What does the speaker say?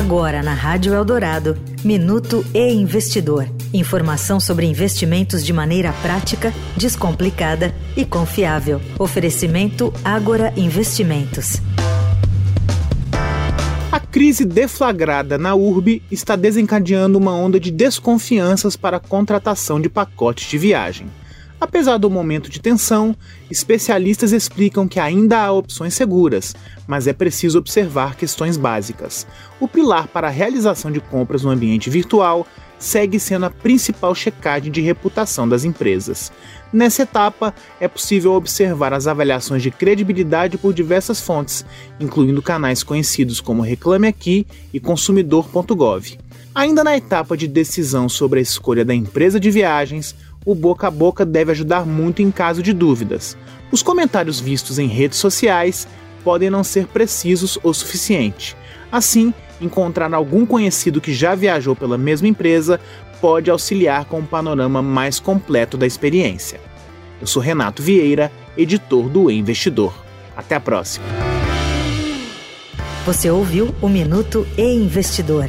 Agora na Rádio Eldorado, Minuto e Investidor. Informação sobre investimentos de maneira prática, descomplicada e confiável. Oferecimento Agora Investimentos. A crise deflagrada na URB está desencadeando uma onda de desconfianças para a contratação de pacotes de viagem. Apesar do momento de tensão, especialistas explicam que ainda há opções seguras, mas é preciso observar questões básicas. O pilar para a realização de compras no ambiente virtual segue sendo a principal checagem de reputação das empresas. Nessa etapa, é possível observar as avaliações de credibilidade por diversas fontes, incluindo canais conhecidos como Reclame Aqui e Consumidor.gov. Ainda na etapa de decisão sobre a escolha da empresa de viagens, o boca a boca deve ajudar muito em caso de dúvidas. Os comentários vistos em redes sociais podem não ser precisos o suficiente. Assim, encontrar algum conhecido que já viajou pela mesma empresa pode auxiliar com um panorama mais completo da experiência. Eu sou Renato Vieira, editor do e Investidor. Até a próxima. Você ouviu o Minuto e Investidor.